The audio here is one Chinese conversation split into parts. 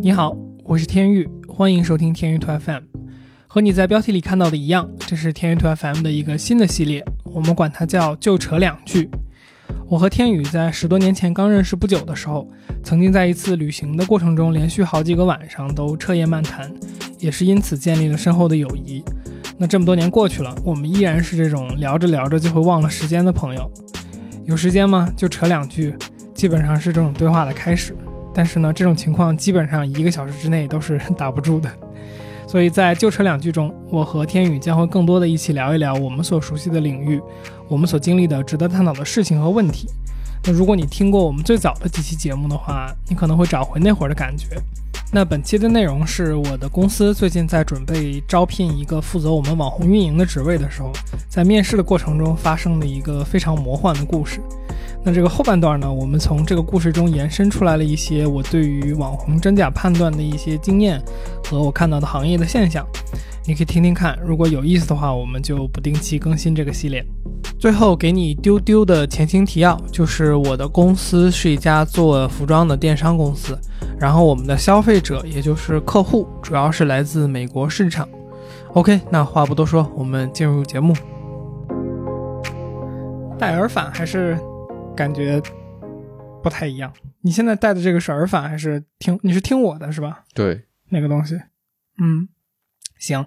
你好，我是天域，欢迎收听天域兔 FM。和你在标题里看到的一样，这是天域兔 FM 的一个新的系列，我们管它叫“就扯两句”。我和天宇在十多年前刚认识不久的时候，曾经在一次旅行的过程中，连续好几个晚上都彻夜漫谈，也是因此建立了深厚的友谊。那这么多年过去了，我们依然是这种聊着聊着就会忘了时间的朋友。有时间吗？就扯两句，基本上是这种对话的开始。但是呢，这种情况基本上一个小时之内都是 打不住的。所以在旧车两句中，我和天宇将会更多的一起聊一聊我们所熟悉的领域，我们所经历的值得探讨的事情和问题。那如果你听过我们最早的几期节目的话，你可能会找回那会儿的感觉。那本期的内容是我的公司最近在准备招聘一个负责我们网红运营的职位的时候，在面试的过程中发生的一个非常魔幻的故事。那这个后半段呢，我们从这个故事中延伸出来了一些我对于网红真假判断的一些经验和我看到的行业的现象，你可以听听看。如果有意思的话，我们就不定期更新这个系列。最后给你丢丢的前情提要，就是我的公司是一家做服装的电商公司，然后我们的消费者也就是客户主要是来自美国市场。OK，那话不多说，我们进入节目。戴耳返还是感觉不太一样？你现在戴的这个是耳返还是听？你是听我的是吧？对，那个东西。嗯，行，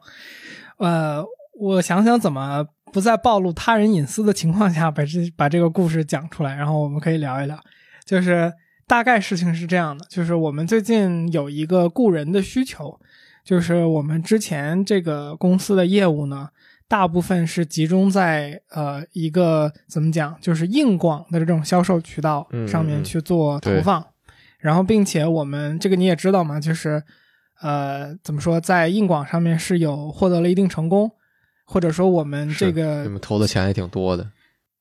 呃，我想想怎么。不在暴露他人隐私的情况下，把这把这个故事讲出来，然后我们可以聊一聊。就是大概事情是这样的，就是我们最近有一个雇人的需求，就是我们之前这个公司的业务呢，大部分是集中在呃一个怎么讲，就是硬广的这种销售渠道上面去做投放，然后并且我们这个你也知道嘛，就是呃怎么说，在硬广上面是有获得了一定成功。或者说我们这个你们投的钱也挺多的，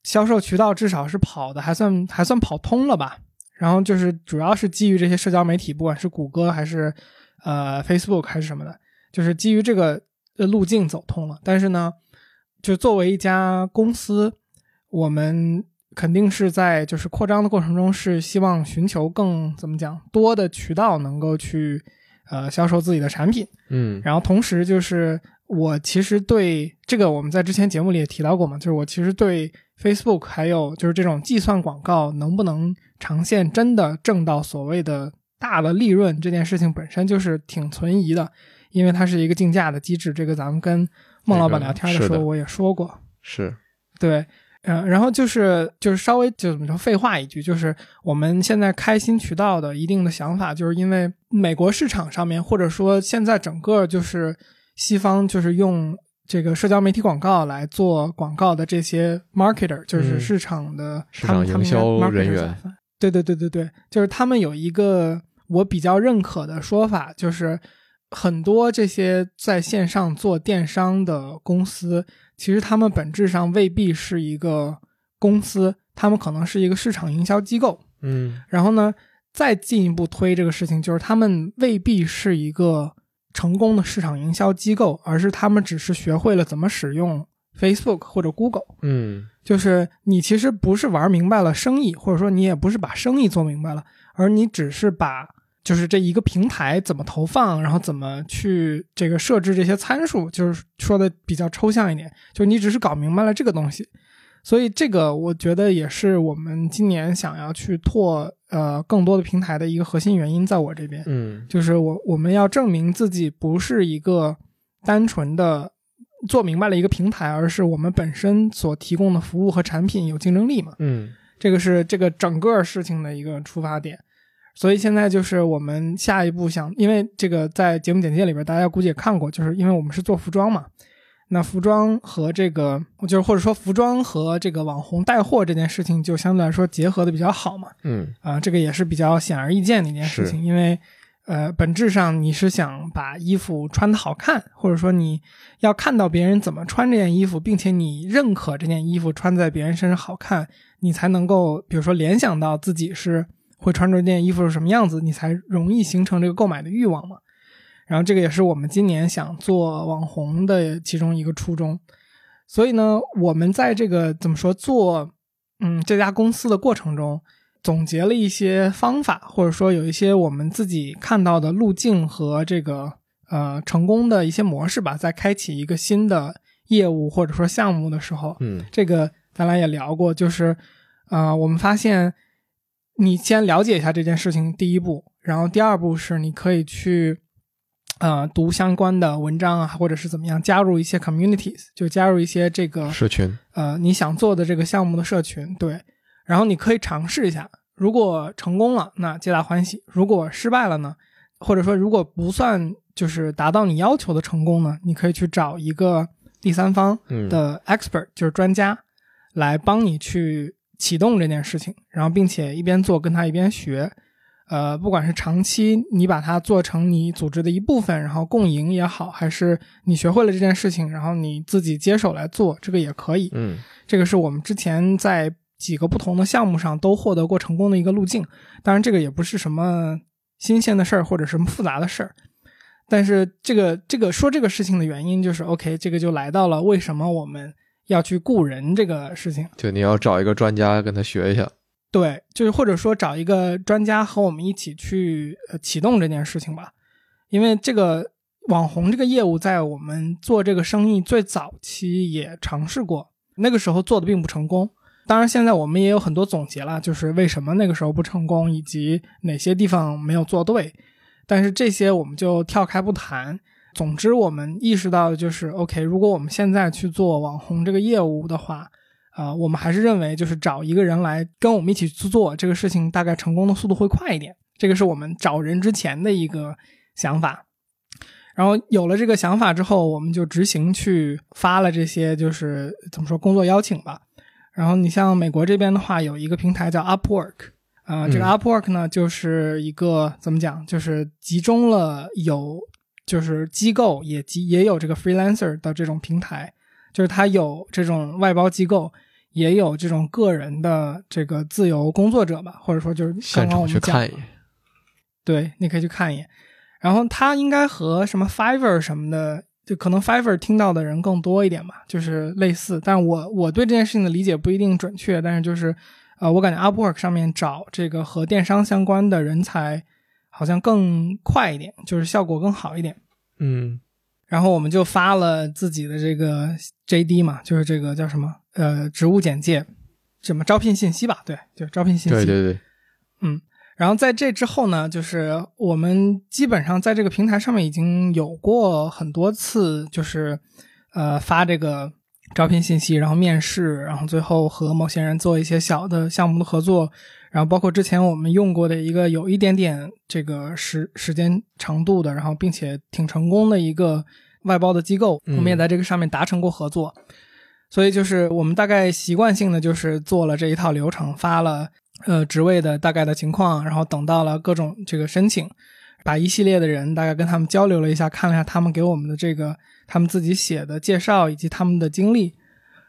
销售渠道至少是跑的还算还算跑通了吧。然后就是主要是基于这些社交媒体，不管是谷歌还是呃 Facebook 还是什么的，就是基于这个路径走通了。但是呢，就作为一家公司，我们肯定是在就是扩张的过程中是希望寻求更怎么讲多的渠道能够去呃销售自己的产品。嗯，然后同时就是。我其实对这个，我们在之前节目里也提到过嘛，就是我其实对 Facebook 还有就是这种计算广告能不能长线真的挣到所谓的大的利润这件事情本身就是挺存疑的，因为它是一个竞价的机制。这个咱们跟孟老板聊天的时候我也说过，是对，嗯，然后就是就是稍微就怎么说废话一句，就是我们现在开新渠道的一定的想法，就是因为美国市场上面或者说现在整个就是。西方就是用这个社交媒体广告来做广告的这些 marketer，就是市场的市场营销人员。对对对对对，就是他们有一个我比较认可的说法，就是很多这些在线上做电商的公司，其实他们本质上未必是一个公司，他们可能是一个市场营销机构。嗯，然后呢，再进一步推这个事情，就是他们未必是一个。成功的市场营销机构，而是他们只是学会了怎么使用 Facebook 或者 Google。嗯，就是你其实不是玩明白了生意，或者说你也不是把生意做明白了，而你只是把就是这一个平台怎么投放，然后怎么去这个设置这些参数，就是说的比较抽象一点，就你只是搞明白了这个东西。所以这个我觉得也是我们今年想要去拓呃更多的平台的一个核心原因，在我这边，嗯，就是我我们要证明自己不是一个单纯的做明白了一个平台，而是我们本身所提供的服务和产品有竞争力嘛，嗯，这个是这个整个事情的一个出发点。所以现在就是我们下一步想，因为这个在节目简介里边大家估计也看过，就是因为我们是做服装嘛。那服装和这个，就是或者说服装和这个网红带货这件事情，就相对来说结合的比较好嘛。嗯，啊，这个也是比较显而易见的一件事情，因为，呃，本质上你是想把衣服穿的好看，或者说你要看到别人怎么穿这件衣服，并且你认可这件衣服穿在别人身上好看，你才能够，比如说联想到自己是会穿着这件衣服是什么样子，你才容易形成这个购买的欲望嘛。然后这个也是我们今年想做网红的其中一个初衷，所以呢，我们在这个怎么说做，嗯，这家公司的过程中，总结了一些方法，或者说有一些我们自己看到的路径和这个呃成功的一些模式吧，在开启一个新的业务或者说项目的时候，嗯，这个咱俩也聊过，就是呃，我们发现你先了解一下这件事情，第一步，然后第二步是你可以去。呃，读相关的文章啊，或者是怎么样，加入一些 communities，就加入一些这个社群。呃，你想做的这个项目的社群，对。然后你可以尝试一下，如果成功了，那皆大欢喜；如果失败了呢，或者说如果不算就是达到你要求的成功呢，你可以去找一个第三方的 expert，就是专家，来帮你去启动这件事情，然后并且一边做跟他一边学。呃，不管是长期你把它做成你组织的一部分，然后共赢也好，还是你学会了这件事情，然后你自己接手来做，这个也可以。嗯，这个是我们之前在几个不同的项目上都获得过成功的一个路径。当然，这个也不是什么新鲜的事儿或者什么复杂的事儿。但是这个这个说这个事情的原因就是，OK，这个就来到了为什么我们要去雇人这个事情。就你要找一个专家跟他学一下。对，就是或者说找一个专家和我们一起去呃启动这件事情吧，因为这个网红这个业务在我们做这个生意最早期也尝试过，那个时候做的并不成功。当然现在我们也有很多总结了，就是为什么那个时候不成功，以及哪些地方没有做对。但是这些我们就跳开不谈。总之，我们意识到的就是，OK，如果我们现在去做网红这个业务的话。啊，我们还是认为就是找一个人来跟我们一起去做这个事情，大概成功的速度会快一点。这个是我们找人之前的一个想法。然后有了这个想法之后，我们就执行去发了这些，就是怎么说工作邀请吧。然后你像美国这边的话，有一个平台叫 Upwork，啊，这个 Upwork 呢就是一个怎么讲，就是集中了有就是机构也集也有这个 freelancer 的这种平台，就是它有这种外包机构。也有这种个人的这个自由工作者吧，或者说就是刚刚我们讲，对，你可以去看一眼。然后它应该和什么 Fiverr 什么的，就可能 Fiverr 听到的人更多一点吧，就是类似。但我我对这件事情的理解不一定准确，但是就是呃，我感觉 Upwork 上面找这个和电商相关的人才好像更快一点，就是效果更好一点。嗯。然后我们就发了自己的这个 JD 嘛，就是这个叫什么？呃，职务简介，什么招聘信息吧？对，就是招聘信息。对对对，嗯，然后在这之后呢，就是我们基本上在这个平台上面已经有过很多次，就是呃发这个招聘信息，然后面试，然后最后和某些人做一些小的项目的合作，然后包括之前我们用过的一个有一点点这个时时间长度的，然后并且挺成功的一个外包的机构，我们也在这个上面达成过合作。所以就是我们大概习惯性的就是做了这一套流程，发了呃职位的大概的情况，然后等到了各种这个申请，把一系列的人大概跟他们交流了一下，看了一下他们给我们的这个他们自己写的介绍以及他们的经历，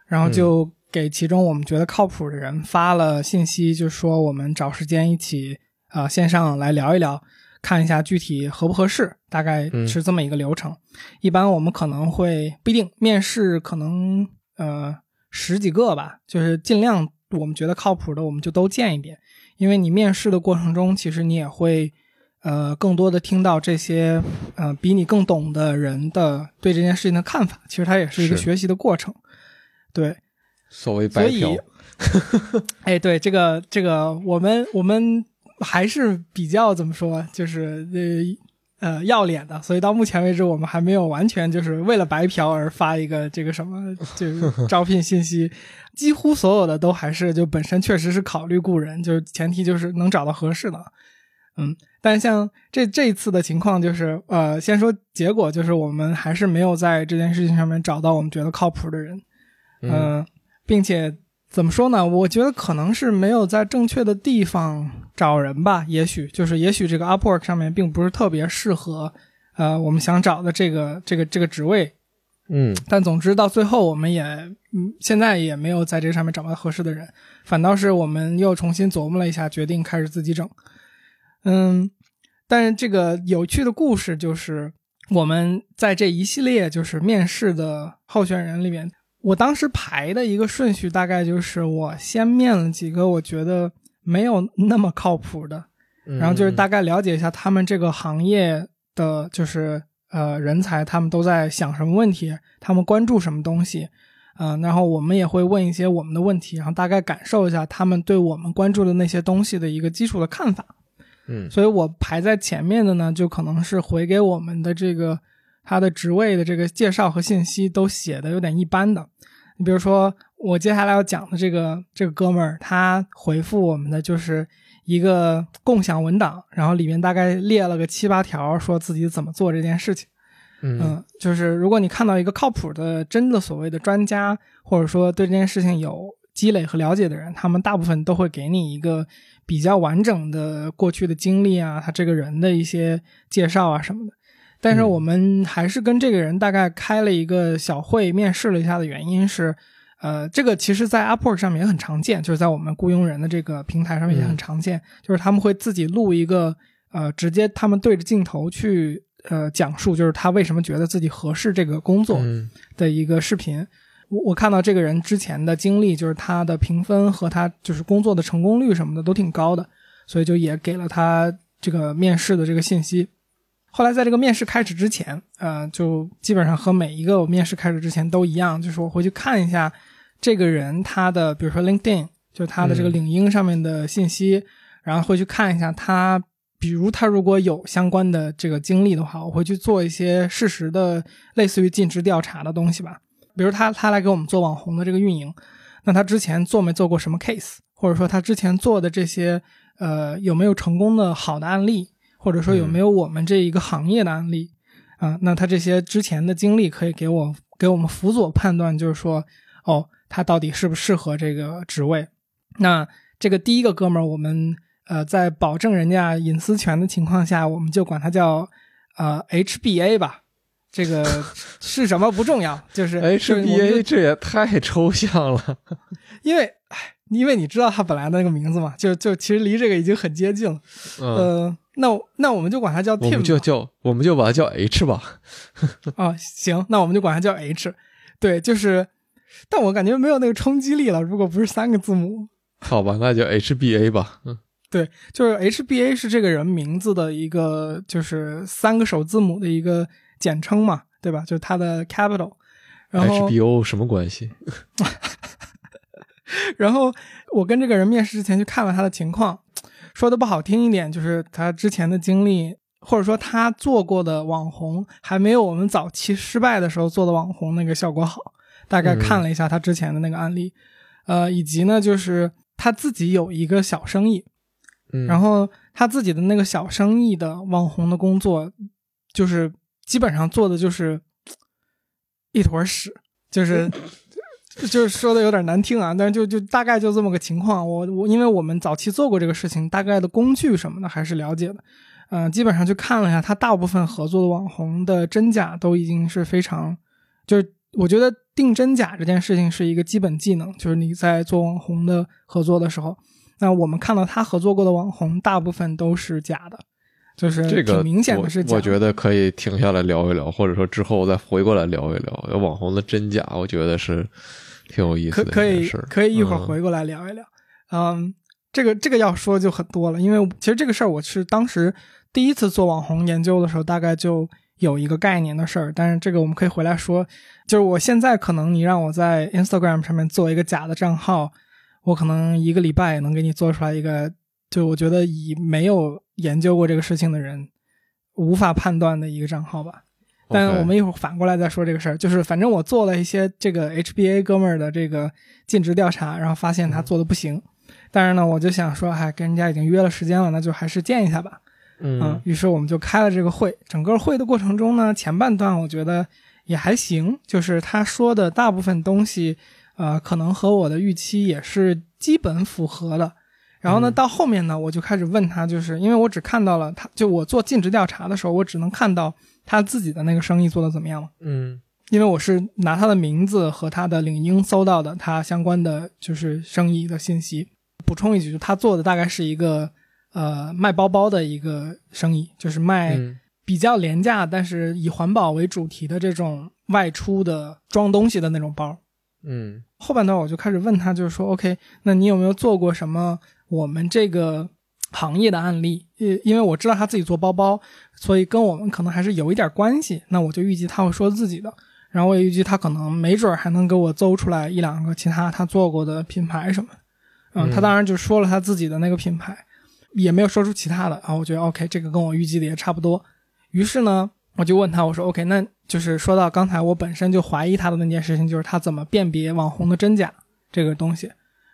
然后就给其中我们觉得靠谱的人发了信息，就说我们找时间一起啊线上来聊一聊，看一下具体合不合适，大概是这么一个流程。一般我们可能会不一定面试可能。呃，十几个吧，就是尽量我们觉得靠谱的，我们就都见一遍。因为你面试的过程中，其实你也会，呃，更多的听到这些，呃，比你更懂的人的对这件事情的看法。其实它也是一个学习的过程。对，所谓白嫖。哎，对这个这个，我们我们还是比较怎么说，就是呃。呃，要脸的，所以到目前为止，我们还没有完全就是为了白嫖而发一个这个什么，就是 招聘信息。几乎所有的都还是就本身确实是考虑雇人，就是前提就是能找到合适的。嗯，但像这这一次的情况，就是呃，先说结果，就是我们还是没有在这件事情上面找到我们觉得靠谱的人。嗯，并且。怎么说呢？我觉得可能是没有在正确的地方找人吧。也许就是，也许这个 Upwork 上面并不是特别适合，呃，我们想找的这个这个这个职位。嗯。但总之到最后，我们也嗯，现在也没有在这个上面找到合适的人，反倒是我们又重新琢磨了一下，决定开始自己整。嗯。但是这个有趣的故事就是，我们在这一系列就是面试的候选人里面。我当时排的一个顺序大概就是，我先面了几个我觉得没有那么靠谱的，然后就是大概了解一下他们这个行业的就是呃人才，他们都在想什么问题，他们关注什么东西，嗯，然后我们也会问一些我们的问题，然后大概感受一下他们对我们关注的那些东西的一个基础的看法。嗯，所以我排在前面的呢，就可能是回给我们的这个他的职位的这个介绍和信息都写的有点一般的。你比如说，我接下来要讲的这个这个哥们儿，他回复我们的就是一个共享文档，然后里面大概列了个七八条，说自己怎么做这件事情。嗯，就是如果你看到一个靠谱的、真的所谓的专家，或者说对这件事情有积累和了解的人，他们大部分都会给你一个。比较完整的过去的经历啊，他这个人的一些介绍啊什么的，但是我们还是跟这个人大概开了一个小会，面试了一下的原因是，呃，这个其实在 Upwork 上面也很常见，就是在我们雇佣人的这个平台上面也很常见，就是他们会自己录一个，呃，直接他们对着镜头去，呃，讲述就是他为什么觉得自己合适这个工作的一个视频。我我看到这个人之前的经历，就是他的评分和他就是工作的成功率什么的都挺高的，所以就也给了他这个面试的这个信息。后来在这个面试开始之前，呃，就基本上和每一个我面试开始之前都一样，就是我回去看一下这个人他的，比如说 LinkedIn，就他的这个领英上面的信息，然后会去看一下他，比如他如果有相关的这个经历的话，我会去做一些事实的类似于尽职调查的东西吧。比如他他来给我们做网红的这个运营，那他之前做没做过什么 case，或者说他之前做的这些呃有没有成功的好的案例，或者说有没有我们这一个行业的案例啊？那他这些之前的经历可以给我给我们辅佐判断，就是说哦，他到底适不适合这个职位？那这个第一个哥们儿，我们呃在保证人家隐私权的情况下，我们就管他叫呃 HBA 吧。这个 是什么不重要，就是 HBA，这也太抽象了。因为，因为你知道他本来的那个名字嘛，就就其实离这个已经很接近了。呃，那那我们就管他叫 Tim，我们就叫我们就把它叫 H 吧。啊，行，那我们就管他叫 H。对，就是，但我感觉没有那个冲击力了。如果不是三个字母，好吧，那就 HBA 吧。嗯，对，就是 HBA 是这个人名字的一个，就是三个首字母的一个。简称嘛，对吧？就是他的 capital，然后 HBO 什么关系？然后我跟这个人面试之前去看了他的情况，说的不好听一点，就是他之前的经历，或者说他做过的网红，还没有我们早期失败的时候做的网红那个效果好。大概看了一下他之前的那个案例，呃，以及呢，就是他自己有一个小生意，然后他自己的那个小生意的网红的工作，就是。基本上做的就是一坨屎，就是就是说的有点难听啊，但是就就大概就这么个情况。我我因为我们早期做过这个事情，大概的工具什么的还是了解的。嗯，基本上去看了一下，他大部分合作的网红的真假都已经是非常，就是我觉得定真假这件事情是一个基本技能，就是你在做网红的合作的时候，那我们看到他合作过的网红大部分都是假的。就是这个，明显的是，我觉得可以停下来聊一聊，或者说之后再回过来聊一聊网红的真假，我觉得是挺有意思的。可以可以一会儿回过来聊一聊。嗯，这个这个要说就很多了，因为其实这个事儿我是当时第一次做网红研究的时候，大概就有一个概念的事儿。但是这个我们可以回来说，就是我现在可能你让我在 Instagram 上面做一个假的账号，我可能一个礼拜也能给你做出来一个。就我觉得以没有研究过这个事情的人无法判断的一个账号吧，但我们一会儿反过来再说这个事儿。就是反正我做了一些这个 HBA 哥们儿的这个尽职调查，然后发现他做的不行。但是呢，我就想说，哎，跟人家已经约了时间了，那就还是见一下吧。嗯，于是我们就开了这个会。整个会的过程中呢，前半段我觉得也还行，就是他说的大部分东西，呃，可能和我的预期也是基本符合的。然后呢，到后面呢，我就开始问他，就是因为我只看到了他，就我做尽职调查的时候，我只能看到他自己的那个生意做的怎么样嘛。嗯，因为我是拿他的名字和他的领英搜到的他相关的就是生意的信息。补充一句，就他做的大概是一个呃卖包包的一个生意，就是卖比较廉价但是以环保为主题的这种外出的装东西的那种包。嗯，后半段我就开始问他，就是说，OK，那你有没有做过什么？我们这个行业的案例，因因为我知道他自己做包包，所以跟我们可能还是有一点关系。那我就预计他会说自己的，然后我也预计他可能没准还能给我搜出来一两个其他他做过的品牌什么。嗯，他当然就说了他自己的那个品牌，也没有说出其他的然啊。我觉得 OK，这个跟我预计的也差不多。于是呢，我就问他，我说 OK，那就是说到刚才我本身就怀疑他的那件事情，就是他怎么辨别网红的真假这个东西。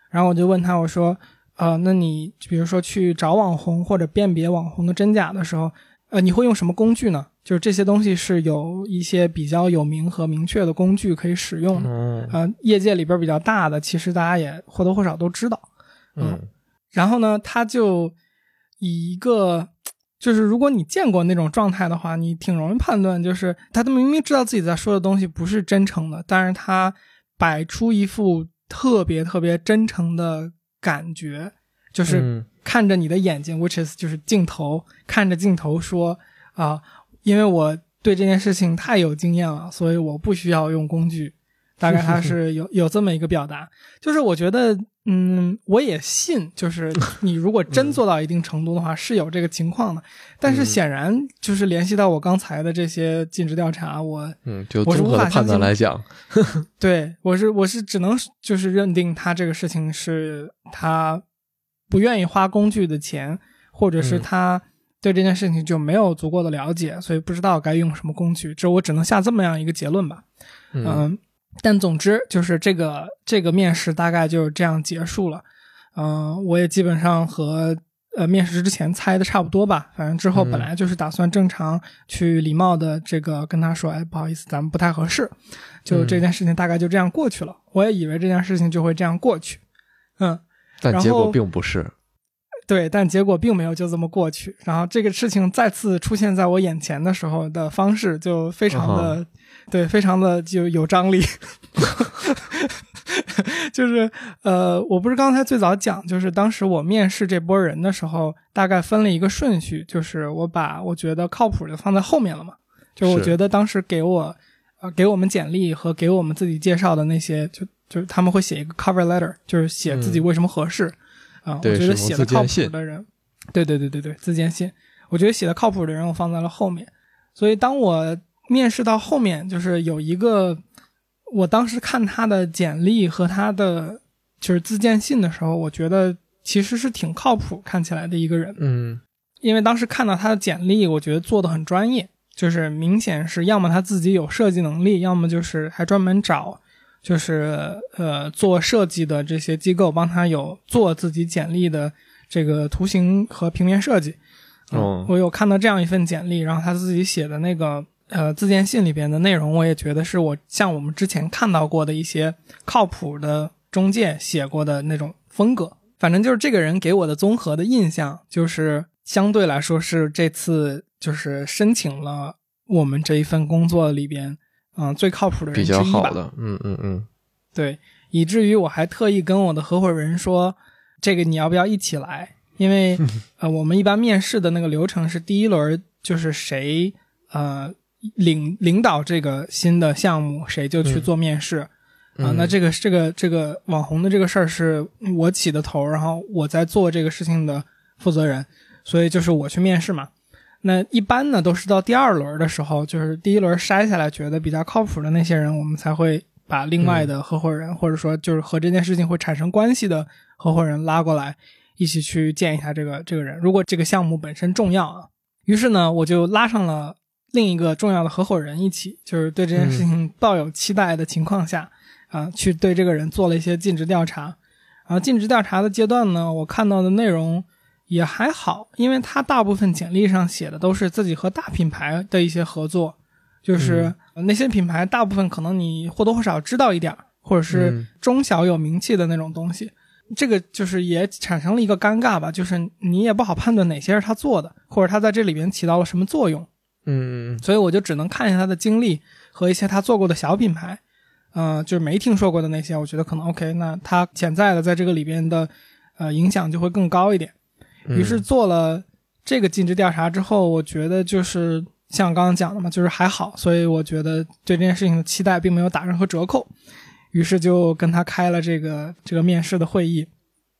然后我就问他，我说，呃，那你比如说去找网红或者辨别网红的真假的时候，呃，你会用什么工具呢？就是这些东西是有一些比较有名和明确的工具可以使用的。呃，业界里边比较大的，其实大家也或多或少都知道。嗯，然后呢，他就以一个，就是如果你见过那种状态的话，你挺容易判断，就是他明明知道自己在说的东西不是真诚的，但是他摆出一副特别特别真诚的感觉，就是看着你的眼睛，which is 就是镜头，看着镜头说啊，因为我对这件事情太有经验了，所以我不需要用工具。大概他是有有这么一个表达，就是我觉得，嗯，我也信，就是你如果真做到一定程度的话，是有这个情况的。但是显然，就是联系到我刚才的这些尽职调查，我嗯，就综合的判断来讲，对我是我是只能就是认定他这个事情是他不愿意花工具的钱，或者是他对这件事情就没有足够的了解，所以不知道该用什么工具。这我只能下这么样一个结论吧，嗯。但总之就是这个这个面试大概就是这样结束了，嗯，我也基本上和呃面试之前猜的差不多吧。反正之后本来就是打算正常去礼貌的这个跟他说，哎，不好意思，咱们不太合适。就这件事情大概就这样过去了。我也以为这件事情就会这样过去，嗯，但结果并不是。对，但结果并没有就这么过去。然后这个事情再次出现在我眼前的时候的方式就非常的。对，非常的就有张力，就是呃，我不是刚才最早讲，就是当时我面试这波人的时候，大概分了一个顺序，就是我把我觉得靠谱的放在后面了嘛。就我觉得当时给我呃给我们简历和给我们自己介绍的那些，就就是他们会写一个 cover letter，就是写自己为什么合适啊。我觉得写的靠谱的人，对对对对对，自荐信，我觉得写的靠谱的人我放在了后面，所以当我。面试到后面，就是有一个，我当时看他的简历和他的就是自荐信的时候，我觉得其实是挺靠谱，看起来的一个人。嗯，因为当时看到他的简历，我觉得做的很专业，就是明显是要么他自己有设计能力，要么就是还专门找就是呃做设计的这些机构帮他有做自己简历的这个图形和平面设计。哦，我有看到这样一份简历，然后他自己写的那个。呃，自荐信里边的内容，我也觉得是我像我们之前看到过的一些靠谱的中介写过的那种风格。反正就是这个人给我的综合的印象，就是相对来说是这次就是申请了我们这一份工作里边，嗯，最靠谱的人之一吧。嗯嗯嗯，对，以至于我还特意跟我的合伙人说，这个你要不要一起来？因为 呃，我们一般面试的那个流程是第一轮就是谁呃。领领导这个新的项目，谁就去做面试啊？那这个这个这个网红的这个事儿是我起的头，然后我在做这个事情的负责人，所以就是我去面试嘛。那一般呢都是到第二轮的时候，就是第一轮筛下来觉得比较靠谱的那些人，我们才会把另外的合伙人，或者说就是和这件事情会产生关系的合伙人拉过来，一起去见一下这个这个人。如果这个项目本身重要啊，于是呢我就拉上了。另一个重要的合伙人一起，就是对这件事情抱有期待的情况下，啊，去对这个人做了一些尽职调查。然后尽职调查的阶段呢，我看到的内容也还好，因为他大部分简历上写的都是自己和大品牌的一些合作，就是那些品牌大部分可能你或多或少知道一点，或者是中小有名气的那种东西。这个就是也产生了一个尴尬吧，就是你也不好判断哪些是他做的，或者他在这里边起到了什么作用。嗯，所以我就只能看一下他的经历和一些他做过的小品牌，呃，就是没听说过的那些，我觉得可能 OK。那他潜在的在这个里边的，呃，影响就会更高一点。于是做了这个尽职调查之后，我觉得就是像刚刚讲的嘛，就是还好，所以我觉得对这件事情的期待并没有打任何折扣。于是就跟他开了这个这个面试的会议。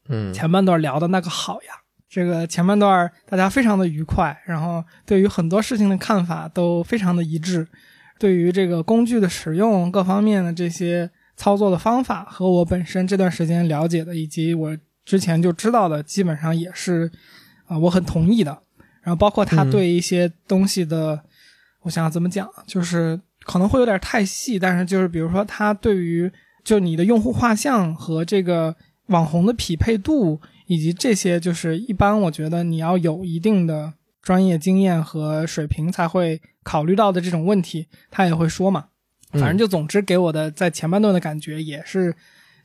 嗯前半段聊的那个好呀。这个前半段大家非常的愉快，然后对于很多事情的看法都非常的一致，对于这个工具的使用各方面的这些操作的方法和我本身这段时间了解的以及我之前就知道的，基本上也是啊、我很同意的。然后包括他对一些东西的，我想怎么讲，就是可能会有点太细，但是就是比如说他对于就你的用户画像和这个网红的匹配度，以及这些，就是一般我觉得你要有一定的专业经验和水平才会考虑到的这种问题，他也会说嘛。嗯反正就总之给我的在前半段的感觉也是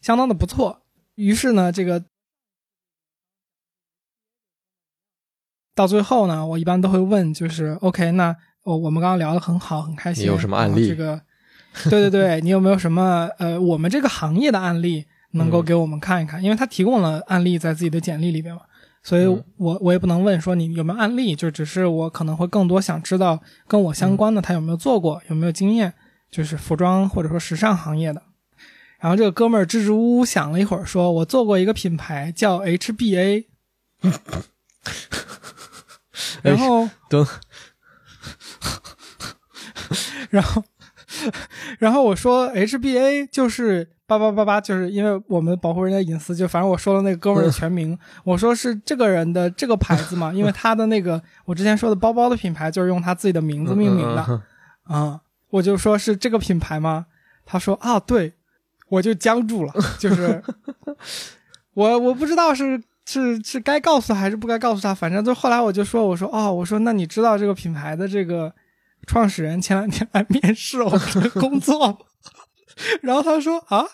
相当的不错。于是呢，这个到最后呢，我一般都会问，就是 OK，那我我们刚刚聊的很好，很开心。你有什么案例这个，对对对，你有没有什么呃，我们这个行业的案例能够嗯给我们看一看？因为他提供了案例在自己的简历里边嘛，所以嗯我我也不能问说你有没有案例，就只是我可能会更多想知道跟我相关的他有没有做过，有没有经验，就是服装或者说时尚行业的。然后这个哥们儿支支吾吾想了一会儿，说：“我做过一个品牌叫 HBA。”然后等，然后，然后我说 HBA 就是八八八八，就是因为我们保护人家隐私，就反正我说了那个哥们儿的全名，我说是这个人的这个牌子嘛，因为他的那个我之前说的包包的品牌就是用他自己的名字命名的嗯啊、我就说是这个品牌吗？他说啊，对，我就僵住了，就是 我我不知道是是是该告诉他还是不该告诉他，反正就后来我就说，我说哦，我说那你知道这个品牌的这个创始人前两天来面试我们的 工作，然后他说啊，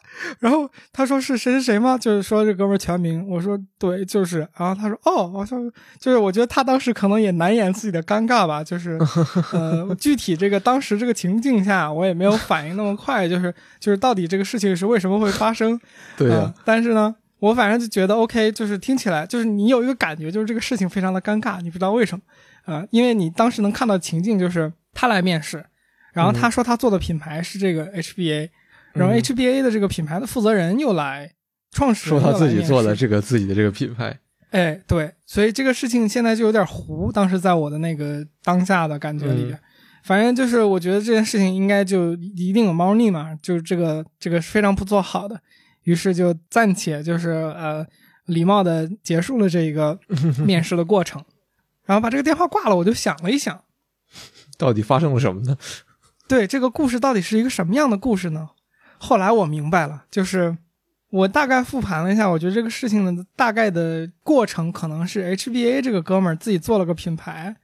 然后他说是谁谁谁吗？就是说这哥们儿全名，我说对，就是，然后他说哦，我说就是我觉得他当时可能也难掩自己的尴尬吧，就是 呃，具体这个当时这个情境下，我也没有反应那么快，就是就是到底这个事情是为什么会发生，对但是呢，我反正就觉得 OK，就是听起来就是你有一个感觉，就是这个事情非常的尴尬，你不知道为什么，呃，因为你当时能看到情境就是他来面试，然后他说他做的品牌是这个 HBA，、然后嗯 HBA 的这个品牌的负责人又来，创始人说他自己做的这个自己的这个品牌，哎，对，所以这个事情现在就有点糊。当时在我的那个当下的感觉里边，嗯反正就是我觉得这件事情应该就一定有猫腻嘛，就是这个这个是非常不做好的。于是就暂且就是呃礼貌的结束了这一个面试的过程，然后把这个电话挂了。我就想了一想，到底发生了什么呢？对这个故事到底是一个什么样的故事呢？后来我明白了，就是我大概复盘了一下，我觉得这个事情的大概的过程可能是 HBA 这个哥们儿自己做了个品牌，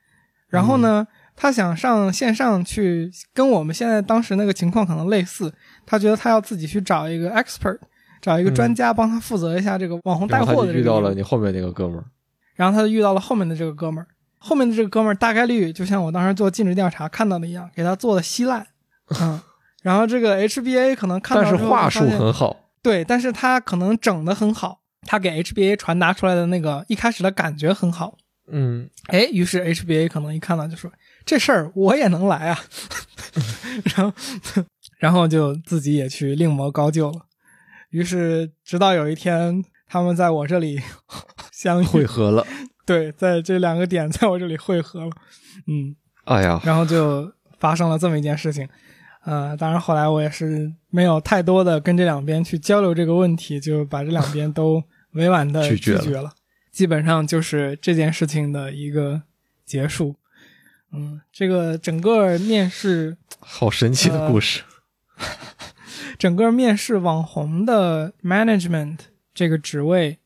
然后呢，他想上线上去，跟我们现在当时那个情况可能类似，他觉得他要自己去找一个 expert，找一个专家帮他负责一下这个网红带货的这个遇到了你后面那个哥们儿，然后他就遇到了后面的这个哥们儿，后面的这个哥们儿大概率就像我当时做尽职调查看到的一样，给他做的稀烂，嗯，然后这个 HBA 可能看到但是话术很好，对，但是他可能整的很好，他给 HBA 传达出来的那个一开始的感觉很好，嗯，哎，于是 HBA 可能一看到就说这事儿我也能来啊，然后然后就自己也去另谋高就了，于是直到有一天他们在我这里相遇，汇合了，对，在这两个点在我这里汇合了，嗯，哎呀，然后就发生了这么一件事情。呃，当然后来我也是没有太多的跟这两边去交流这个问题，就把这两边都委婉的拒绝了拒绝了，基本上就是这件事情的一个结束。嗯，这个整个面试，好神奇的故事，整个面试网红的 management 这个职位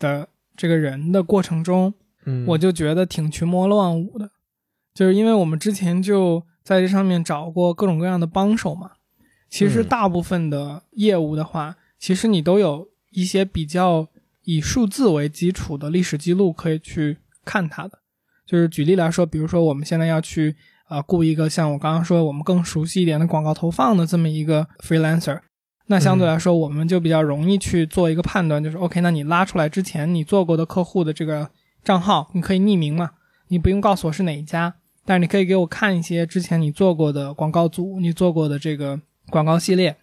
的这个人的过程中，嗯，我就觉得挺群魔乱舞的，就是因为我们之前就在这上面找过各种各样的帮手嘛。其实嗯。大部分的业务的话，其实你都有一些比较以数字为基础的历史记录可以去看它的。就是举例来说，比如说我们现在要去呃雇一个像我刚刚说我们更熟悉一点的广告投放的这么一个 freelancer，那相对来说我们就比较容易去做一个判断，就是 OK，那你拉出来之前你做过的客户的这个账号，你可以匿名嘛，你不用告诉我是哪一家，但是你可以给我看一些之前你做过的广告组，你做过的这个广告系列，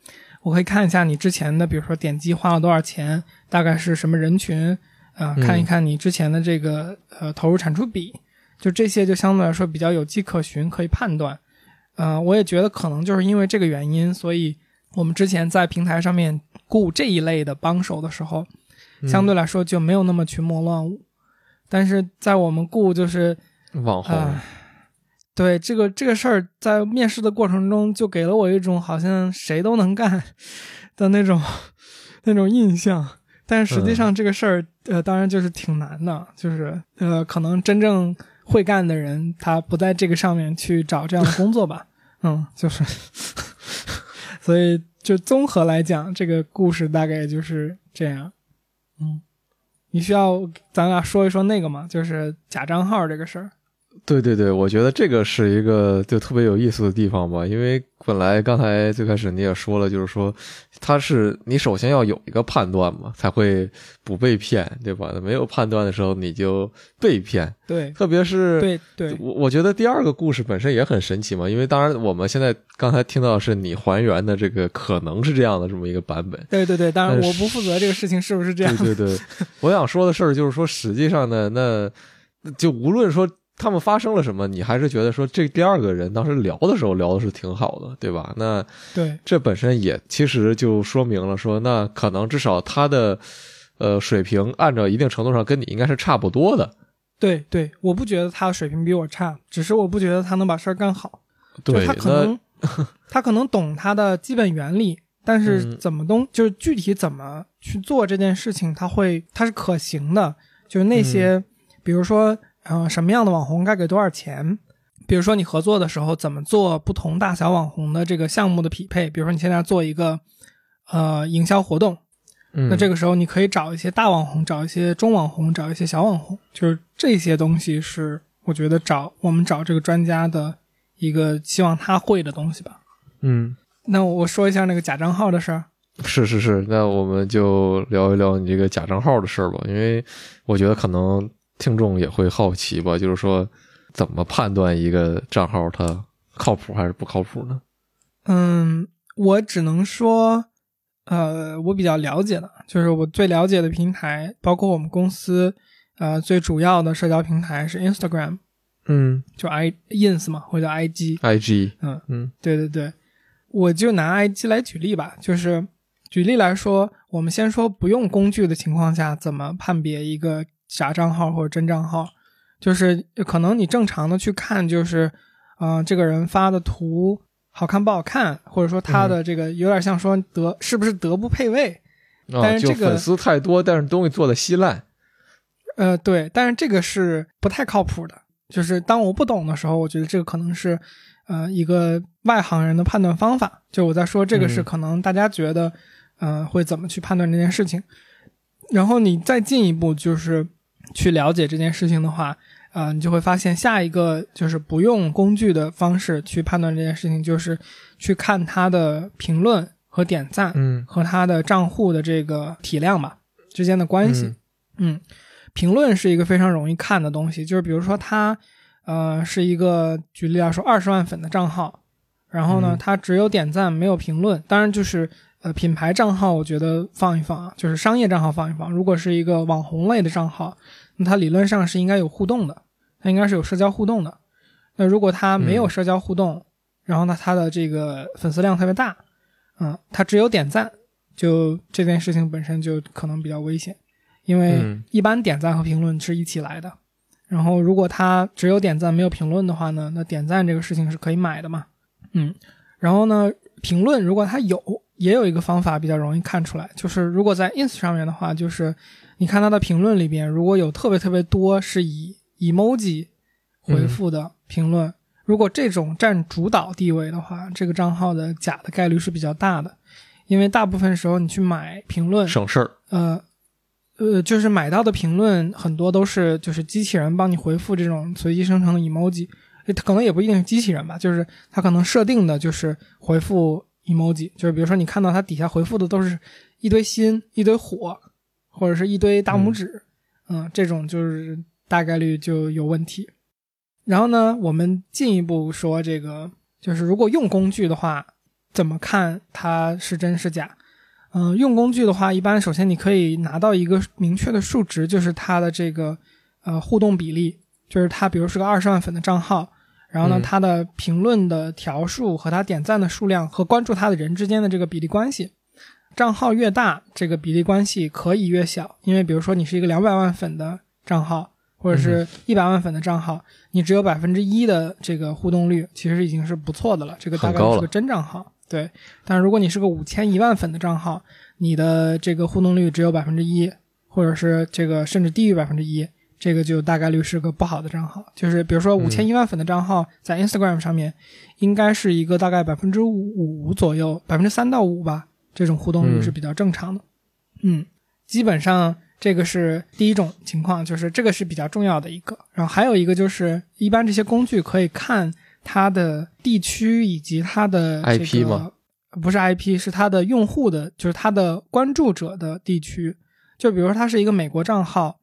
我可以看一下你之前的，比如说点击花了多少钱，大概是什么人群，啊、嗯看一看你之前的这个呃投入产出比，就这些就相对来说比较有迹可循，可以判断。呃，我也觉得可能就是因为这个原因，所以我们之前在平台上面雇这一类的帮手的时候，嗯相对来说就没有那么群魔乱舞。但是在我们雇就是网红，啊，对这个这个事儿，在面试的过程中就给了我一种好像谁都能干的那种那种印象。但实际上这个事儿，呃，当然就是挺难的，就是呃，可能真正会干的人，他不在这个上面去找这样的工作吧。嗯，就是，所以就综合来讲，这个故事大概就是这样。嗯，你需要咱俩说一说那个吗？就是假账号这个事儿。对对对，我觉得这个是一个就特别有意思的地方吧，因为本来刚才最开始你也说了，就是说它是你首先要有一个判断嘛，才会不被骗，对吧？没有判断的时候你就被骗，对特别是对对，我我觉得第二个故事本身也很神奇嘛，因为当然我们现在刚才听到的是你还原的这个可能是这样的这么一个版本，对对对，当然我不负责这个事情是不是这样。对对对，我想说的事儿就是说，实际上呢，那就无论说他们发生了什么，你还是觉得说这第二个人当时聊的时候聊的是挺好的，对吧？那对这本身也其实就说明了说，那可能至少他的呃水平按照一定程度上跟你应该是差不多的。对对，我不觉得他的水平比我差，只是我不觉得他能把事儿干好。对，他可能 他可能懂他的基本原理，但是嗯怎么东就是具体怎么去做这件事情，他会他是可行的。就是那些，比如说呃什么样的网红该给多少钱，比如说你合作的时候怎么做不同大小网红的这个项目的匹配，比如说你现在做一个呃营销活动，嗯，那这个时候你可以找一些大网红，找一些中网红，找一些小网红，就是这些东西是我觉得找我们找这个专家的一个希望他会的东西吧。嗯，那我说一下那个假账号的事儿。是是是，那我们就聊一聊你这个假账号的事儿吧，因为我觉得可能听众也会好奇吧，就是说怎么判断一个账号它靠谱还是不靠谱呢？嗯，我只能说，呃，我比较了解的，就是我最了解的平台，包括我们公司，呃，最主要的社交平台是 Instagram，嗯就 i ins 嘛，或者叫 IG。，IG，嗯嗯对对对，我就拿 IG 来举例吧，就是举例来说，我们先说不用工具的情况下，怎么判别一个假账号或者真账号？就是可能你正常的去看，就是，呃，这个人发的图好看不好看，或者说他的这个有点像说德是不是德不配位？啊，但是这个就粉丝太多，但是东西做的稀烂，呃，对，但是这个是不太靠谱的。就是当我不懂的时候，我觉得这个可能是，呃，一个外行人的判断方法。就我在说这个是嗯可能大家觉得，呃，会怎么去判断这件事情。然后你再进一步就是去了解这件事情的话，呃，你就会发现下一个就是不用工具的方式去判断这件事情，就是去看他的评论和点赞，嗯。和他的账户的这个体量吧之间的关系。嗯，评论是一个非常容易看的东西，就是比如说他，呃，是一个举例来说二十万粉的账号，然后呢，嗯。他只有点赞没有评论，当然就是呃品牌账号，我觉得放一放啊，就是商业账号放一放。如果是一个网红类的账号，那它理论上是应该有互动的，它应该是有社交互动的。那如果它没有嗯社交互动，然后呢，它的这个粉丝量特别大，嗯，它只有点赞，就这件事情本身就可能比较危险，因为嗯一般点赞和评论是一起来的。然后如果它只有点赞没有评论的话呢，那点赞这个事情是可以买的嘛，嗯，然后呢，评论如果它有，也有一个方法比较容易看出来，就是如果在 ins 上面的话，就是你看它的评论里边，如果有特别特别多是以 emoji 回复的评论，如果这种占主导地位的话，这个账号的假的概率是比较大的，因为大部分时候你去买评论，省事儿，呃呃，就是买到的评论很多都是就是机器人帮你回复这种随机生成的 emoji，它可能也不一定是机器人吧，就是它可能设定的就是回复 emoji，就是比如说你看到它底下回复的都是一堆心、一堆火，或者是一堆大拇指，嗯这种就是大概率就有问题。然后呢，我们进一步说这个，就是如果用工具的话，怎么看它是真是假？嗯、用工具的话，一般首先你可以拿到一个明确的数值，就是它的这个呃互动比例，就是它比如是个二十万粉的账号，然后呢，他的评论的条数和他点赞的数量和关注他的人之间的这个比例关系。账号越大，这个比例关系可以越小，因为比如说你是一个两百万粉的账号，或者嗯是一百万粉的账号，你只有百分之一的这个互动率，其实已经是不错的了。这个大概是个真账号，对。但是如果你是个五千一万粉的账号，你的这个互动率只有百分之一，或者是这个甚至低于百分之一，这个就大概率是个不好的账号。就是比如说五千一万粉的账号，在 Instagram 上面，应该是一个大概百分之五左右，百分之三到五吧，这种互动率是比较正常的。嗯，基本上这个是第一种情况，就是这个是比较重要的一个。然后还有一个就是，一般这些工具可以看它的地区以及它的、这个、IP 吗？不是 IP，是它的用户的，就是它的关注者的地区。就比如说，它是一个美国账号，